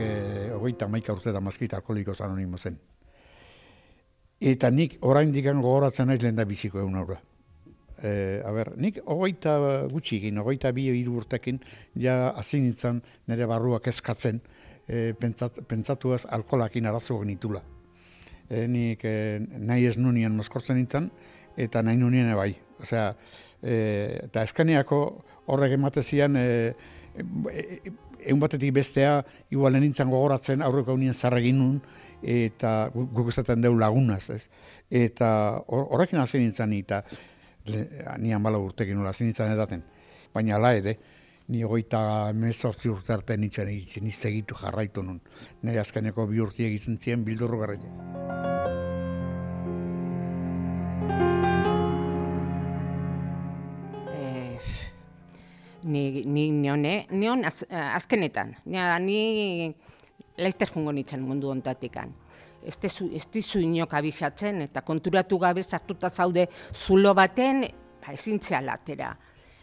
e, ogeita maika urte da mazkita alkoholikos anonimo zen. Eta nik orain digan gogoratzen naiz lehen da biziko egun aurra. E, a nik ogeita gutxi egin, ogeita bi hiru urtekin, ja azin nintzen nire barruak eskatzen, e, pentsat, pentsatuaz alkolakin arazo genitula. E, nik e, nahi ez nunien moskortzen nintzen, eta nahi nunien bai. Osea, e, eta eskaneako horrek ematezian, e, e, egun batetik bestea, igual nintzen gogoratzen aurreko unien zarregin nun, eta guk esaten deu lagunaz, ez? Eta horrekin hasi nintzen eta ni hanbala urtekin nola hasi nintzen edaten. Baina ala ere, ni hogeita emezortzi urte arte nintzen egitzen, jarraitu nun. Nire azkeneko bi urti egiten ziren bildurru garraitu. Ni ni ni one ni on az, azkenetan. Ni ni laizter jungo nitzen mundu ontatikan este zu este zu inok abisatzen eta konturatu gabe sartuta zaude zulo baten ba ezintzea latera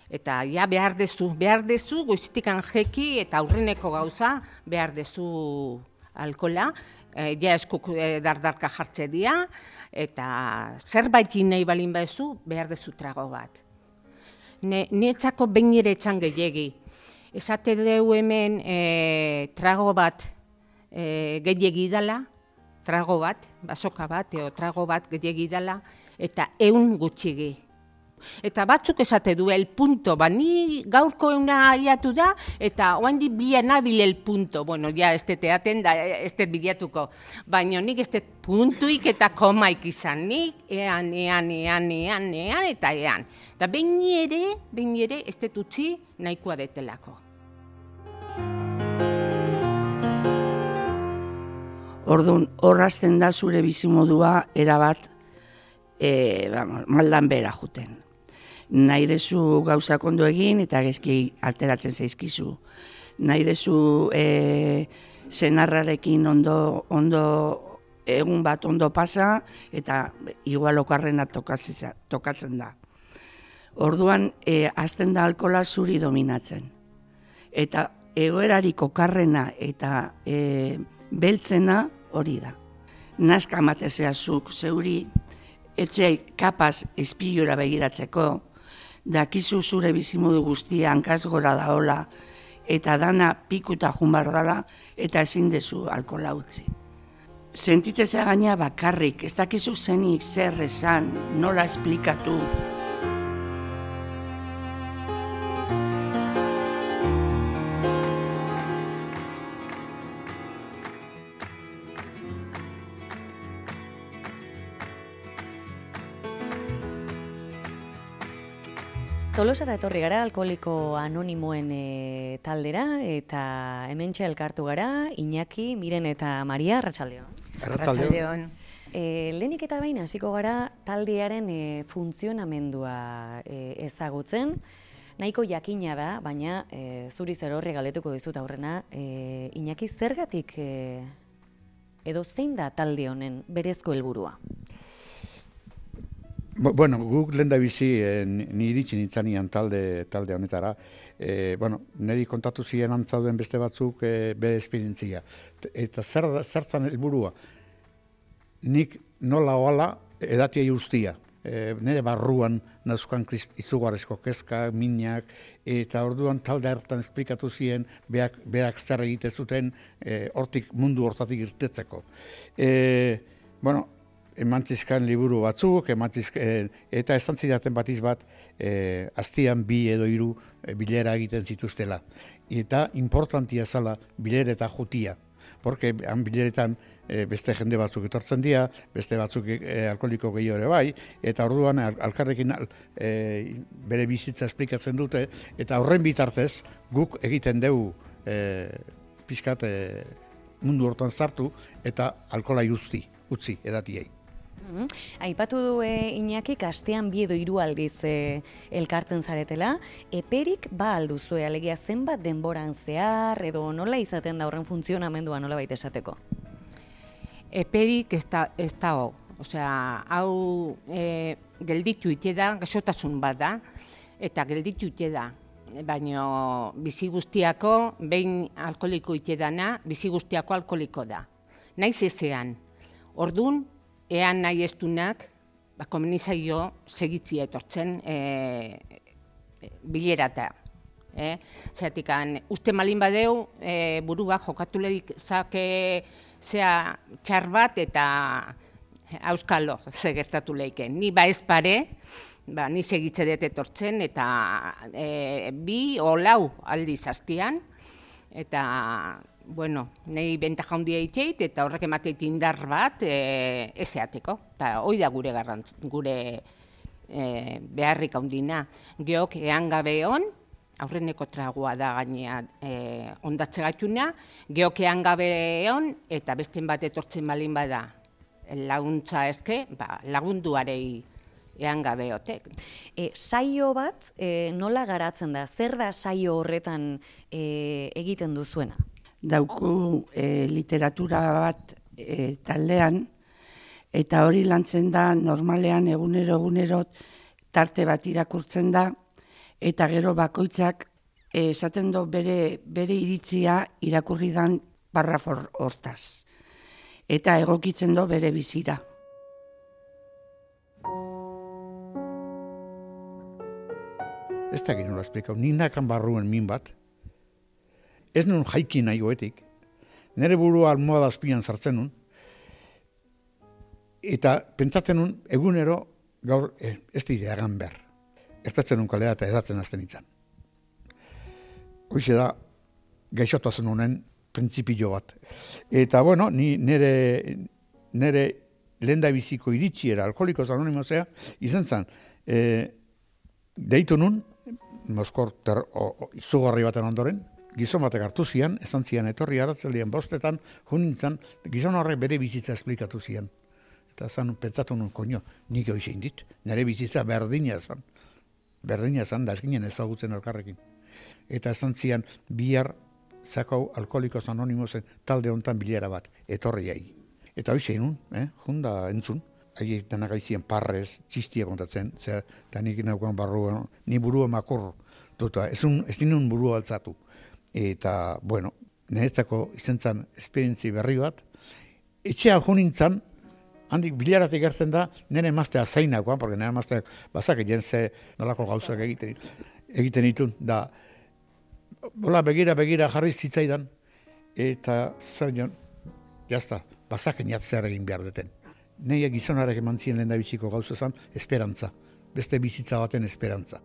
eta ja behar dezu behar dezu goiztikan jeki eta aurreneko gauza behar dezu alkola. E, ja eskuk e, dardarka jartze dira eta zerbait nahi balin bazu behar dezu trago bat ne nietzako behin ere etxan gehiegi esate deu hemen e, trago bat e, gehiegi dala, trago bat, basoka bat, eo trago bat gehiagi dela, eta eun gutxigi. Eta batzuk esate du, el punto, ba, ni gaurko euna aliatu da, eta oan di bila nabil el punto. Bueno, ja, ez teaten da, ez bidiatuko. Baina nik ez puntuik eta komaik izan, nik ean, ean, ean, ean, ean, eta ean. Eta behin ere, behin ere, ez utzi nahikoa detelako. Orduan, horrazten da zure bizimodua erabat e, vamos, maldan bera juten. Nahi dezu gauza ondo egin eta gezki alteratzen zaizkizu. Nahi dezu e, zenarrarekin ondo, ondo egun bat ondo pasa eta igual okarrena tokatzen da. Orduan, e, azten da alkola zuri dominatzen. Eta egoerariko karrena eta e, beltzena hori da. Nazka amatezea zuk zeuri, etxe kapaz espilura begiratzeko, dakizu zure bizimodu guztia hankaz gora daola, eta dana pikuta jumar dala, eta ezin dezu alkola utzi. Sentitzea gaina bakarrik, ez dakizu zenik zer esan, nola esplikatu, Tolosara etorri gara alkoholiko anonimoen e, taldera eta hementxe elkartu gara Iñaki, Miren eta Maria Arratsaldeon. Arratsaldeon. E, lehenik eta baina hasiko gara taldearen e, funtzionamendua e, ezagutzen. Nahiko jakina da, baina e, zuri zer horri galetuko dizut aurrena, e, Iñaki zergatik e, edo zein da talde honen berezko helburua? Bueno, guk da bizi, e, ni iritsi nintzanian talde, talde honetara, e, bueno, niri kontatu ziren antzauden beste batzuk e, bere esperientzia. Eta zer, zertzan helburua nik nola oala edatia ustia. E, nire barruan nazkan izugarrezko kezka, minak, eta orduan talde hartan esplikatu ziren beak, beak zer egite zuten hortik mundu hortatik irtetzeko. E, bueno, emantzizkan liburu batzuk, emantzizkan, e, eta esan zidaten batiz bat, e, aztian bi edo hiru e, bilera egiten zituztela. Eta importantia zala bilera eta jutia. Porque han bileretan e, beste jende batzuk etortzen dira, beste batzuk e, alkoholiko gehiore bai, eta orduan al, alkarrekin e, bere bizitza esplikatzen dute, eta horren bitartez guk egiten dugu e, pizkat e, mundu hortan sartu eta alkola utzi, utzi edatiei. Mm Aipatu du e, Iñaki kastean bi edo hiru aldiz e, elkartzen zaretela, eperik ba alduzu alegia zenbat denboran zehar edo nola izaten da horren funtzionamendua nola baita esateko. Eperik ez da ez da ho, osea, hau e, gelditu ite da gasotasun bat da eta gelditu ite da. baino bizi guztiako, behin alkoholiko itedana, bizi guztiako alkoholiko da. Naiz ezean, ordun ean nahi estunak, ba, komenizaio segitzi etortzen e, bilerata. Eh? Zeratik, uste malin badeu, e, burua jokatu lehik zake zea txar bat eta auskalo ze gertatu. Ni ba ez pare, ba, ni segitze dut etortzen eta e, bi o lau aldi zaztian, eta bueno, nahi benta jaundia itxeit, eta horrek emateit indar bat e, ezeateko. Eta hoi da gure garrantz, gure e, beharrik handina. Geok ean gabe hon, aurreneko tragua da gainea e, ondatze gatuna, geokean gabe hon, eta beste bat etortzen balin bada laguntza eske, ba, lagunduarei ean gabe otek. E, saio bat, e, nola garatzen da? Zer da saio horretan e, egiten duzuena? Dauku e, literatura bat e, taldean, eta hori lantzen da normalean egunero egunero tarte bat irakurtzen da, eta gero bakoitzak eh, esaten do bere, bere iritzia irakurri dan barrafor hortaz. Eta egokitzen do bere bizira. Ez da gino esplikau, ni nakan barruen min bat, ez nun jaiki nahi goetik, nire burua almohada azpian sartzen nun, eta pentsatzen nun egunero gaur eh, ez dira egan behar ertatzen nun kalea eta edatzen azten itzan. Hoxe da, gaixotazen honen printzipio bat. Eta, bueno, ni nere, nere lehen biziko iritsiera alkoholiko anonimozea, izan zen, e, deitu nun, Moskor ter, o, izugarri baten ondoren, gizon batek hartu zian, esan zian etorri aratzelian bostetan, jun nintzen, gizon horrek bere bizitza esplikatu zian. Eta zan, pentsatu nun, koño, nik hoxe indit, nire bizitza berdina zan berdina esan da ezginen ezagutzen elkarrekin. Eta esan zian bihar zakau alkoholikos anonimosen talde hontan bilera bat, etorri jai. Eta hoi zein eh? junda entzun, haiek denak aizien parrez, txistia kontatzen, zer, eta nik naukan barru, ni burua makur, duta, ez, un, ez dinun burua altzatu. Eta, bueno, niretzako izan zen esperientzi berri bat, etxea junintzan, handik bilaratik gertzen da, nire emaztea zainakoan, porque nire emaztea bazak egin ze nolako gauzak egiten, egiten ditun, da, bola begira, begira jarri zitzaidan, eta zer nion, jazta, bazak eniatzear egin behar duten. Nei gizonarek eman ziren lehen da biziko gauza zen, esperantza, beste bizitza baten esperantza.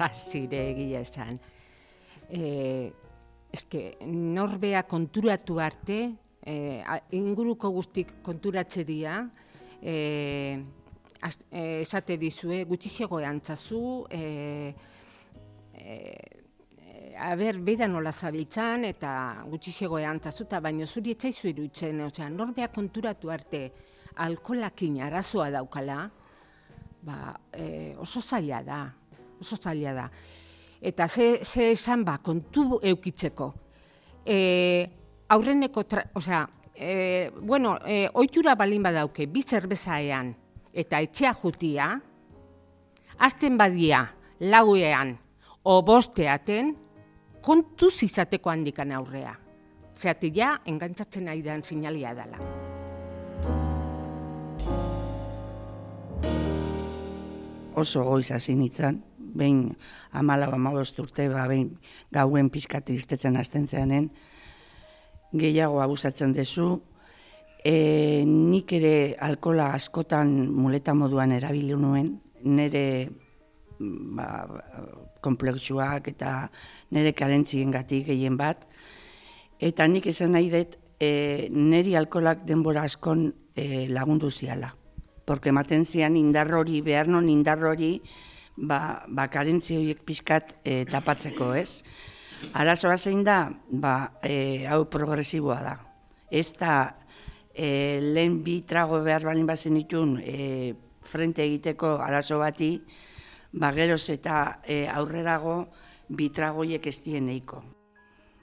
Nola zire egia esan. E, eske, norbea konturatu arte, e, inguruko guztik konturatze dira, e, az, e, esate dizue, gutxixego antzazu, e, e, a ber, beda nola zabiltzan, eta gutxixego antzazu, eta baino zuri etxaizu iruditzen, osea, norbea konturatu arte, alkolakin arazoa daukala, ba, e, oso zaila da, oso zaila da. Eta ze, ze esan ba, kontu eukitzeko. E, aurreneko, tra, osea, e, bueno, e, oitura balin badauke, bi zerbezaean eta etxea jutia, azten badia lauean o bosteaten, kontu zizateko handikan aurrea. Zeate ja, engantzatzen ari den sinalia dela. Oso goiz hasi nintzen, behin amala amabost urte, ba, behin gauen pizkat irtetzen azten zeanen, gehiago abusatzen dezu, e, nik ere alkola askotan muleta moduan erabili nuen, nire ba, komplexuak eta nire karentzien gatik gehien bat, eta nik esan nahi dut, e, niri alkolak denbora askon e, lagundu ziala. Porque ematen zian indarrori, behar non indarrori, ba, ba karentzi horiek pizkat e, tapatzeko, ez? Arazoa zein da, ba, e, hau progresiboa da. Ez da, e, lehen bi trago behar balin bazen itun e, frente egiteko arazo bati, ba, geroz eta e, aurrerago bi tragoiek ez dien eiko.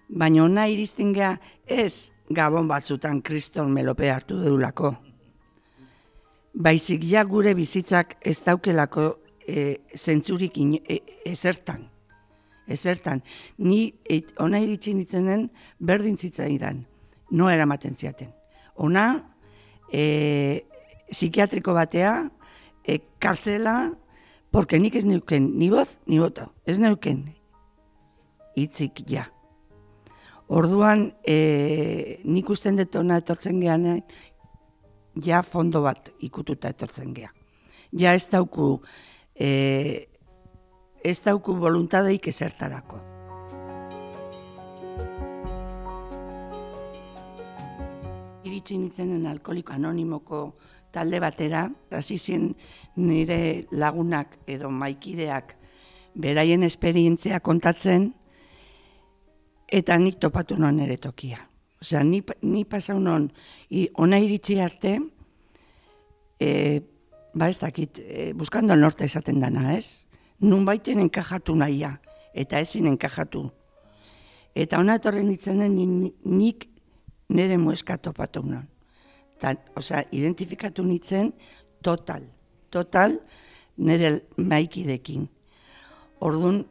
Baina ona iristen gea ez gabon batzutan kriston melope hartu deulako. Baizik ja gure bizitzak ez daukelako e, zentzurik ino, e, ezertan. Ezertan. Ni et, ona iritsi nintzen den berdin zitzaidan. No eramaten ziaten. Ona, e, psikiatriko batea, e, kartzela, porque nik ez neuken, ni boz, ni boto, ez neuken. Itzik ja. Orduan, e, nik usten dut ona etortzen gehan, ja fondo bat ikututa etortzen geha. Ja ez dauku, e, ez dauku voluntadeik ezertarako. Iritsi nintzenen alkoliko anonimoko talde batera, hasi zen nire lagunak edo maikideak beraien esperientzia kontatzen, eta nik topatu non ere tokia. Osea, ni, ni pasau non, ona iritsi arte, e, ba ez dakit, e, buskando norte esaten dana, ez? Nun baiten enkajatu nahia, eta ezin enkajatu. Eta ona etorren ditzenen nik nire mueska topatu non. Ta, osea, identifikatu nitzen total, total nire maikidekin. Ordun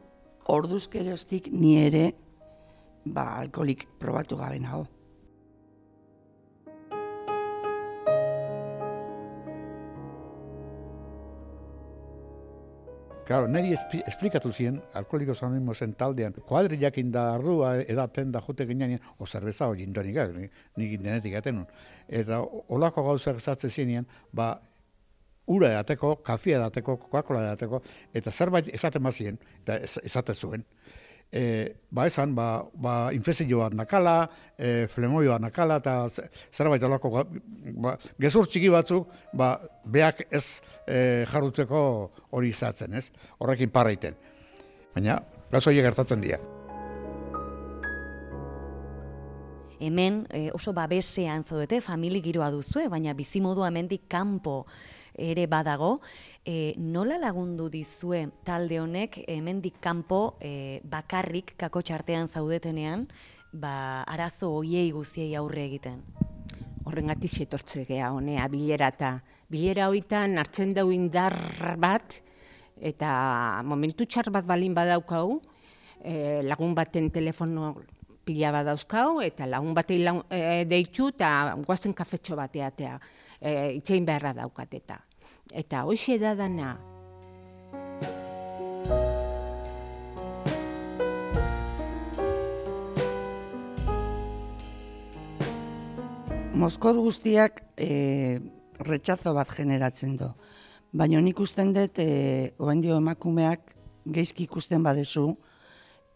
orduzkeroztik ni ere ba, alkolik probatu gabe nago. Claro, niri esplikatu zien, alkoholiko zanimo zen taldean, kuadri jakin da ardua edaten da jote ginean, o zerbeza hori indonik, nik denetik aten Eta olako gauzak zatze zinean, ba, ura edateko, kafia edateko, kokakola edateko, eta zerbait esaten bazien, eta esaten zuen e, ba esan, ba, ba infezioa nakala, e, flemoioa nakala, eta zerbait olako, ba, ba, gezur txiki batzuk, ba, beak ez e, jarrutzeko hori izatzen, ez? Horrekin parraiten. Baina, gauzo gertatzen dira. Hemen e, oso babesean zaudete, famili giroa duzue, baina bizimodua hemendik kanpo ere badago, e, nola lagundu dizue talde honek hemendik kanpo e, bakarrik kako txartean zaudetenean, ba, arazo hoiei guziei aurre egiten? Horrengatik etortze gea honea bilera eta bilera hoitan hartzen dau indar bat eta momentu txar bat balin badaukau, e, lagun baten telefono pila badauzkau eta lagun batei e, deitu eta guazen kafetxo bateatea e, itxein beharra daukateta eta hoxe da dana. Mozkot guztiak e, retxazo bat generatzen du. Baina nik usten dut, e, dio emakumeak geizki ikusten badezu,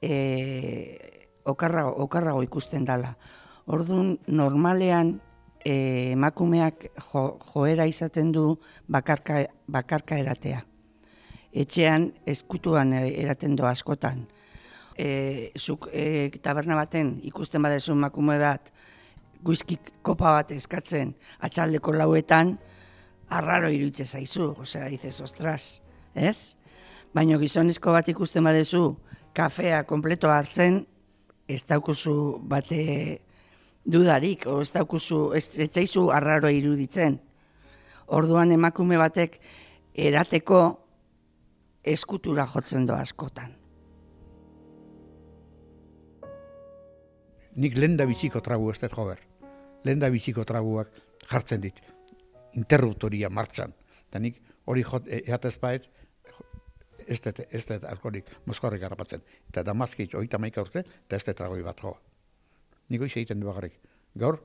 e, okarrago, okarrago ikusten dala. Orduan, normalean, e, emakumeak joera izaten du bakarka, bakarka eratea. Etxean eskutuan eraten du askotan. E, zuk e, taberna baten ikusten badezu emakume bat, guizki kopa bat eskatzen atxaldeko lauetan, arraro irutze zaizu, osea, dizes, ostras, ez? Baina gizonezko bat ikusten badezu, kafea kompleto hartzen, ez daukuzu bate dudarik, o ez daukuzu, ez, ez zaizu arraro iruditzen. Orduan emakume batek erateko eskutura jotzen doa askotan. Nik lenda biziko tragu ez dut jober. Lenda biziko traguak jartzen dit. Interruptoria martxan. Eta nik hori jot, e, eatez baet, ez dut, ez dut alkoholik mozkorrik harrapatzen. Eta damazkit, oita maika urte, eta ez dut tragoi bat joa niko egiten du bagarrik. Gaur,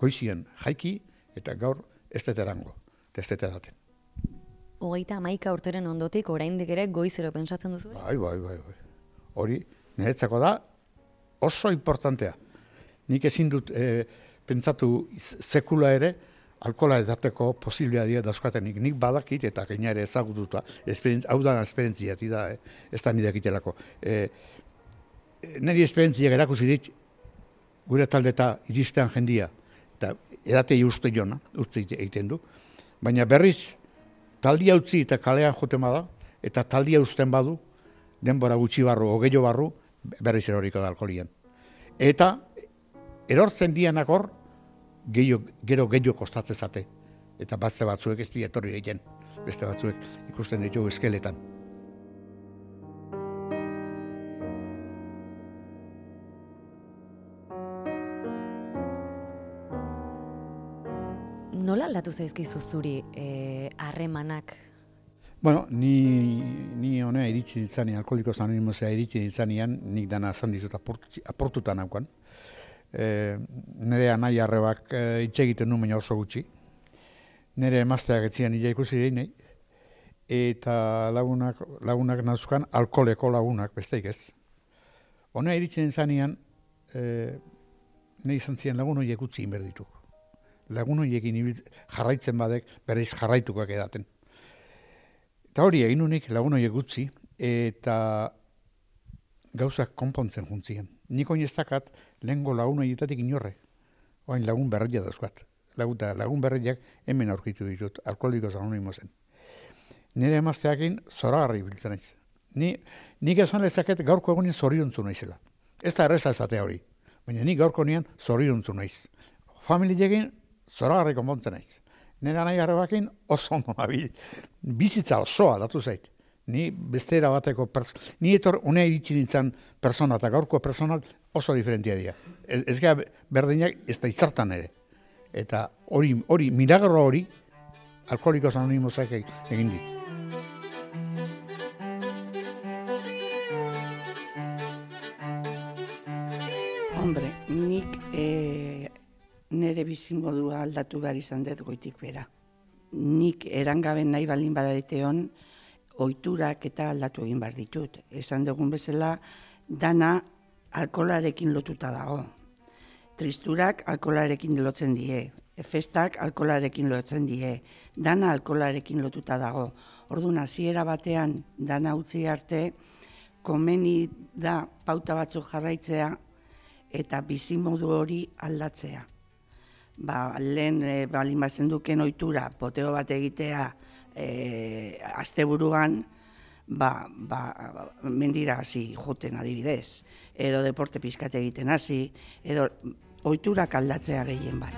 koizien jaiki, eta gaur ez dut erango, ez dut edaten. Hogeita amaika urteren ondotik, oraindik ere goizero pensatzen duzu? Bai, bai, bai, bai. Hori, niretzako da, oso importantea. Nik ezin dut e, pentsatu sekula ere, alkola edateko posiblea dira dauzkatenik. Nik badakit eta gaina ere ezagututa, hau da esperientzia, da, eh? ez da nire egitelako. E, niri esperientzia erakuzi dit, gure talde eta iristean jendia, eta edatei uste jona, uste egiten du, baina berriz, taldia utzi eta kalean jote da, eta taldia usten badu, denbora gutxi barru, ogeio barru, berriz eroriko da alkoholian. Eta erortzen dianak hor, gehiago, gero gehiago kostatzen zate. Eta bazte batzuek ez di etorri egin, beste batzuek ikusten ditugu eskeletan. Aldatu zaizkizu zuri eh, harremanak Bueno, ni, ni honea iritsi ditzani, alkoholikos anonimosea iritsi ditzanean, nik dana esan dizut aportuta naukan. E, nire anai arrebak e, itxe egiten nu baina oso gutxi. Nire emazteak etzian ila ikusi nahi, eta lagunak, lagunak nazuzkan alkoholeko lagunak, besteik ez. Honea iritsi ditzanean, e, nahi izan ziren lagun horiek utzi inberdituk. Lagun horiekin jarraitzen badek, bereiz jarraitukoak edaten. Eta hori egin unik lagun horiek gutzi, eta gauzak konpontzen juntzien. Nik oin ez dakat, lehenko lagun horietatik inorre. Oain lagun berria dauzkat. Lagun, lagun berriak hemen aurkitu ditut, alkoholiko anonimo zen. Nire emazteakin zora harri biltzen naiz. Ni, nik esan lezaket gaurko egunean zoriontzu naizela. Ez da erreza ezatea hori. Baina nik gaurko nian zoriontzu naiz. Familiekin zora harri konpontzen naiz nire nahi harrebakin oso ondo. Bizitza osoa datu zait. Ni beste bateko ni etor une iritsi nintzen persona eta gaurko persona oso diferentia dira. Ez, ez gara berdinak ez da izartan ere. Eta hori, hori, milagro hori, alkoholikos anonimosak egin di. Nire bizimodua aldatu behar izan dut goitik bera. Nik erangaben nahi baldin badaditeon, oiturak eta aldatu egin behar ditut. Esan dugun bezala, dana alkolarekin lotuta dago. Tristurak alkolarekin lotzen die, festak alkolarekin lotzen die, dana alkolarekin lotuta dago. Orduan, hasiera batean, dana utzi arte, komeni da pauta batzuk jarraitzea eta bizimodu hori aldatzea ba, lehen e, balin bazen duken oitura, poteo bat egitea e, asteburuan, ba, ba, mendira hasi joten adibidez, edo deporte pizkate egiten hasi, edo oiturak aldatzea gehien bat.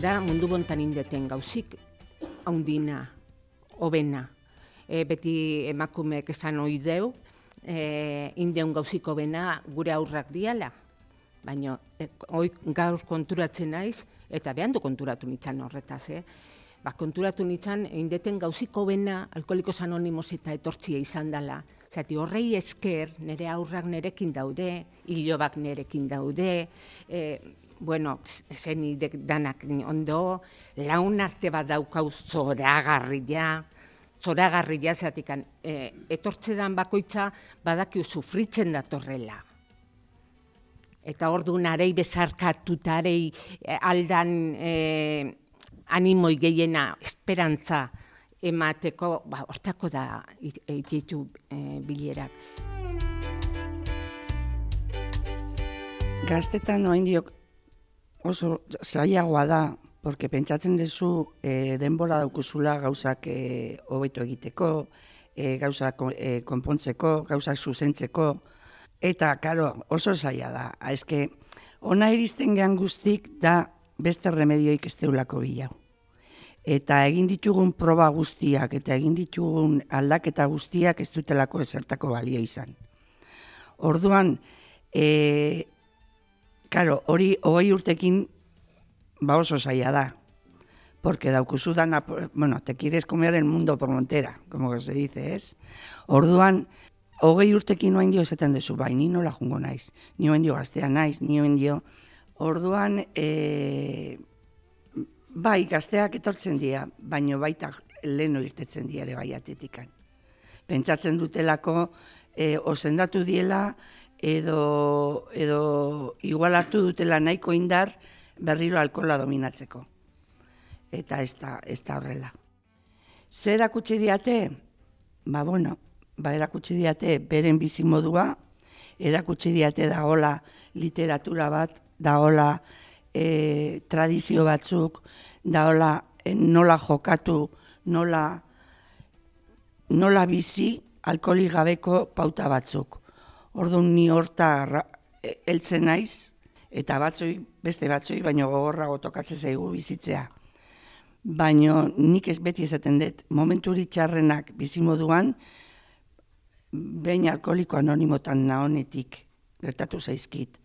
Da mundu bontan indeten gauzik, haundina, hobena. E, beti emakumeek esan oideu, e, indeun gauziko bena gure aurrak diala. Baina e, gaur konturatzen naiz, eta behan du konturatu nintzen horretaz, eh? Ba, konturatu nintzen, indeten gauziko bena alkoholikos anonimos eta etortzia izan dela. Zati horrei esker, nire aurrak nerekin daude, hilobak nerekin daude, e, bueno, zen danak ondo, laun arte bat daukauz zoragarria, zoragarri jazeatik, e, etortzedan bakoitza badakiu sufritzen datorrela. Eta ordu narei bezarkatutarei e, aldan e, animoi gehiena esperantza emateko, ba, hortako da ititu e, bilerak. Gaztetan noain diok oso zailagoa da porque pentsatzen duzu e, denbora daukuzula gauzak e, hobeto egiteko, e, gauzak e, konpontzeko, gauzak zuzentzeko, eta, karo, oso zaila da. Ezke, ona iristen gehan guztik da beste remedioik ez deulako bila. Eta egin ditugun proba guztiak eta egin ditugun aldaketa guztiak ez dutelako ezertako balio izan. Orduan, e, karo, hori hogei urtekin ba oso zaila da. Porque daukuzu dana, bueno, te quieres comer el mundo por montera, como se dice, es. Orduan, hogei urtekin noa indio esaten dezu, bai, ni nola jungo naiz, ni indio gaztea naiz, ni indio. Orduan, e, bai, gazteak etortzen dira, baino baita leno irtetzen dira ere bai atetikan. Pentsatzen dutelako, e, osendatu diela, edo, edo igual hartu dutela nahiko indar, berriro alkola dominatzeko. Eta ez da, ez da horrela. Zer erakutsi diate? Ba, bueno, ba, erakutsi diate beren bizi modua, erakutsi diate dagola literatura bat, dagola e, tradizio batzuk, dagola e, nola jokatu, nola nola bizi alkoholi gabeko pauta batzuk. Orduan ni horta e, heltzen naiz, eta batzoi, beste batzoi, baino gogorrago tokatzen zaigu bizitzea. Baino nik ez beti esaten dut, momentu txarrenak bizimoduan, behin alkoholiko anonimotan nahonetik gertatu zaizkit.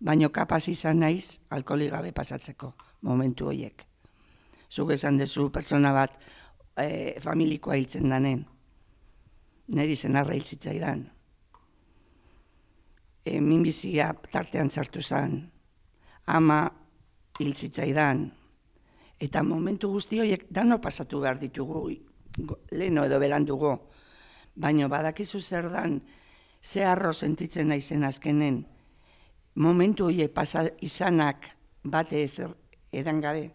Baino kapaz izan naiz alkoholi gabe pasatzeko momentu horiek. Zuk esan dezu pertsona bat e, familikoa hiltzen danen. Neri zen arra hiltzitzaidan. E, minbizia tartean sartu zen. Ama hiltzitzaidan. Eta momentu guzti horiek dano pasatu behar ditugu, leheno edo berandugu. Baina badakizu zer dan, ze arro sentitzen naizen azkenen, momentu horiek pasa izanak bate ezer erangabe.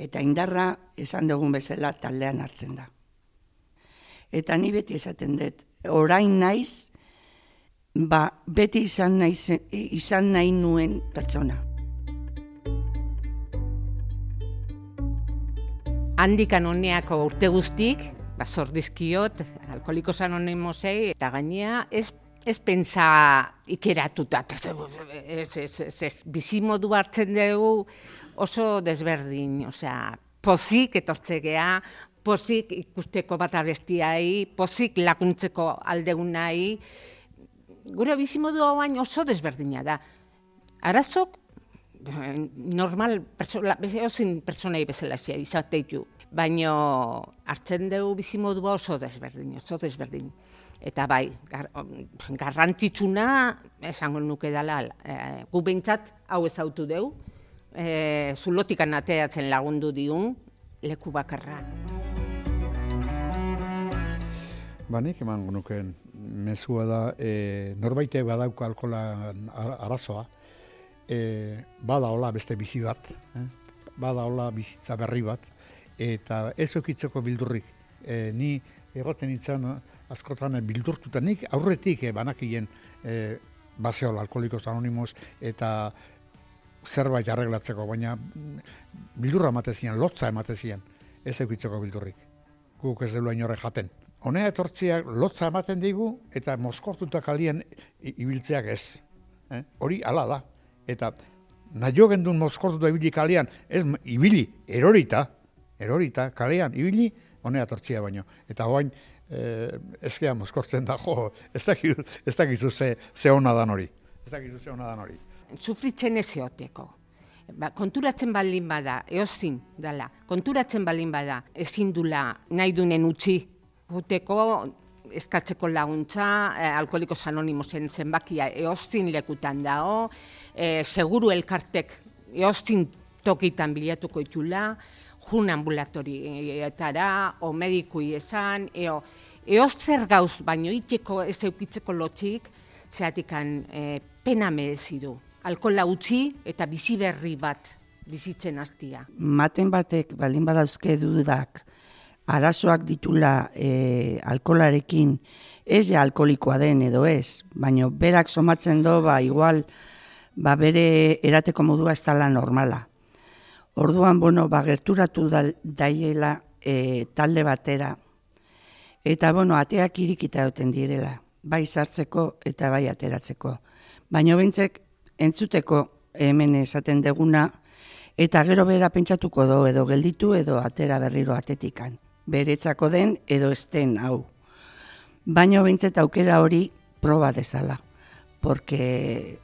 Eta indarra esan dugun bezala taldean hartzen da. Eta ni beti esaten dut, orain naiz, ba, beti izan, naiz, izan nahi nuen pertsona. Handikan honeako urte guztik, ba, zordizkiot, alkoholiko anonimosei, eta gainea, ez ez pensa ikeratuta, ez, ez, ez, ez, bizimodu hartzen dugu oso desberdin, osea, pozik etortzegea, pozik ikusteko bat abestiai, pozik lakuntzeko aldegun nahi, gure bizimodu hau oso desberdina da. Arazok, normal, persola, ozin personai bezala izateitu, baina hartzen dugu bizimodua oso desberdin, oso desberdin. Eta bai, gar, garrantzitsuna, esango nuke dela, e, gu behintzat hau ezautu dugu, e, zulotikan ateatzen lagundu diun, leku bakarra. Ba, nik eman nukeen, mezua da, e, norbaite badauko alkola arazoa, e, bada hola beste bizi bat, eh? bada hola bizitza berri bat, eta ez okitzeko bildurrik. E, ni egoten itzan, askotan bildurtuta nik aurretik eh, banakien eh, baseol alkoholikos anonimos eta zerbait arreglatzeko, baina bildurra ematezian, lotza ematezian, ez eukitzeko bildurrik. Guk ez delu inorre jaten. Honea etortziak lotza ematen digu eta moskortuta kalien ibiltzeak ez. Eh? Hori ala da. Eta nahi gendun moskortuta ibili kalian, ez ibili, erorita, erorita, kalean, ibili, honea tortzia baino. Eta hoain, eh, ezkea mozkortzen da, jo, ez dakizu, ez dakizu ze, ze hona dan hori. Ez dakizu ze hona dan hori. Sufritzen ez eoteko. Ba, konturatzen baldin bada, eozin dala, konturatzen baldin bada, ezin dula nahi dunen utzi, guteko eskatzeko laguntza, eh, alkoholiko anonimosen zenbakia eozin lekutan dago, eh, seguru elkartek eozin tokitan bilatuko itula, jun ambulatorietara, o medikui esan, eo, eo zer gauz, baino iteko ez eukitzeko lotxik, zehatikan e, pena merezi du. Alkola utzi eta bizi berri bat bizitzen hastia. Maten batek baldin badauzke dudak arazoak ditula e, alkolarekin ez ja alkolikoa den edo ez, baino berak somatzen do ba igual ba bere erateko modua ez dela normala. Orduan, bueno, ba, gerturatu daiela e, talde batera. Eta, bueno, ateak irikita duten direla, bai sartzeko eta bai ateratzeko. Baina bintzek, entzuteko hemen esaten deguna, eta gero bera pentsatuko do, edo gelditu, edo atera berriro atetikan. Beretzako den, edo esten hau. Baina bintzet aukera hori proba dezala, porque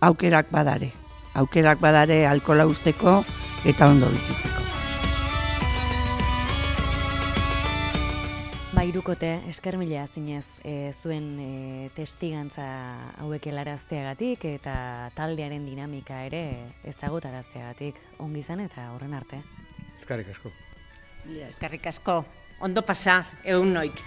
aukerak badare. Aukerak badare alkola usteko, eta ondo bizitzeko. Ba, irukote, esker mila zinez e, zuen e, testigantza hauek helarazteagatik eta taldearen dinamika ere ezagutarazteagatik ongi zen eta horren arte. Eskarrik asko. Eskarrik asko. Ondo pasaz, egun noik.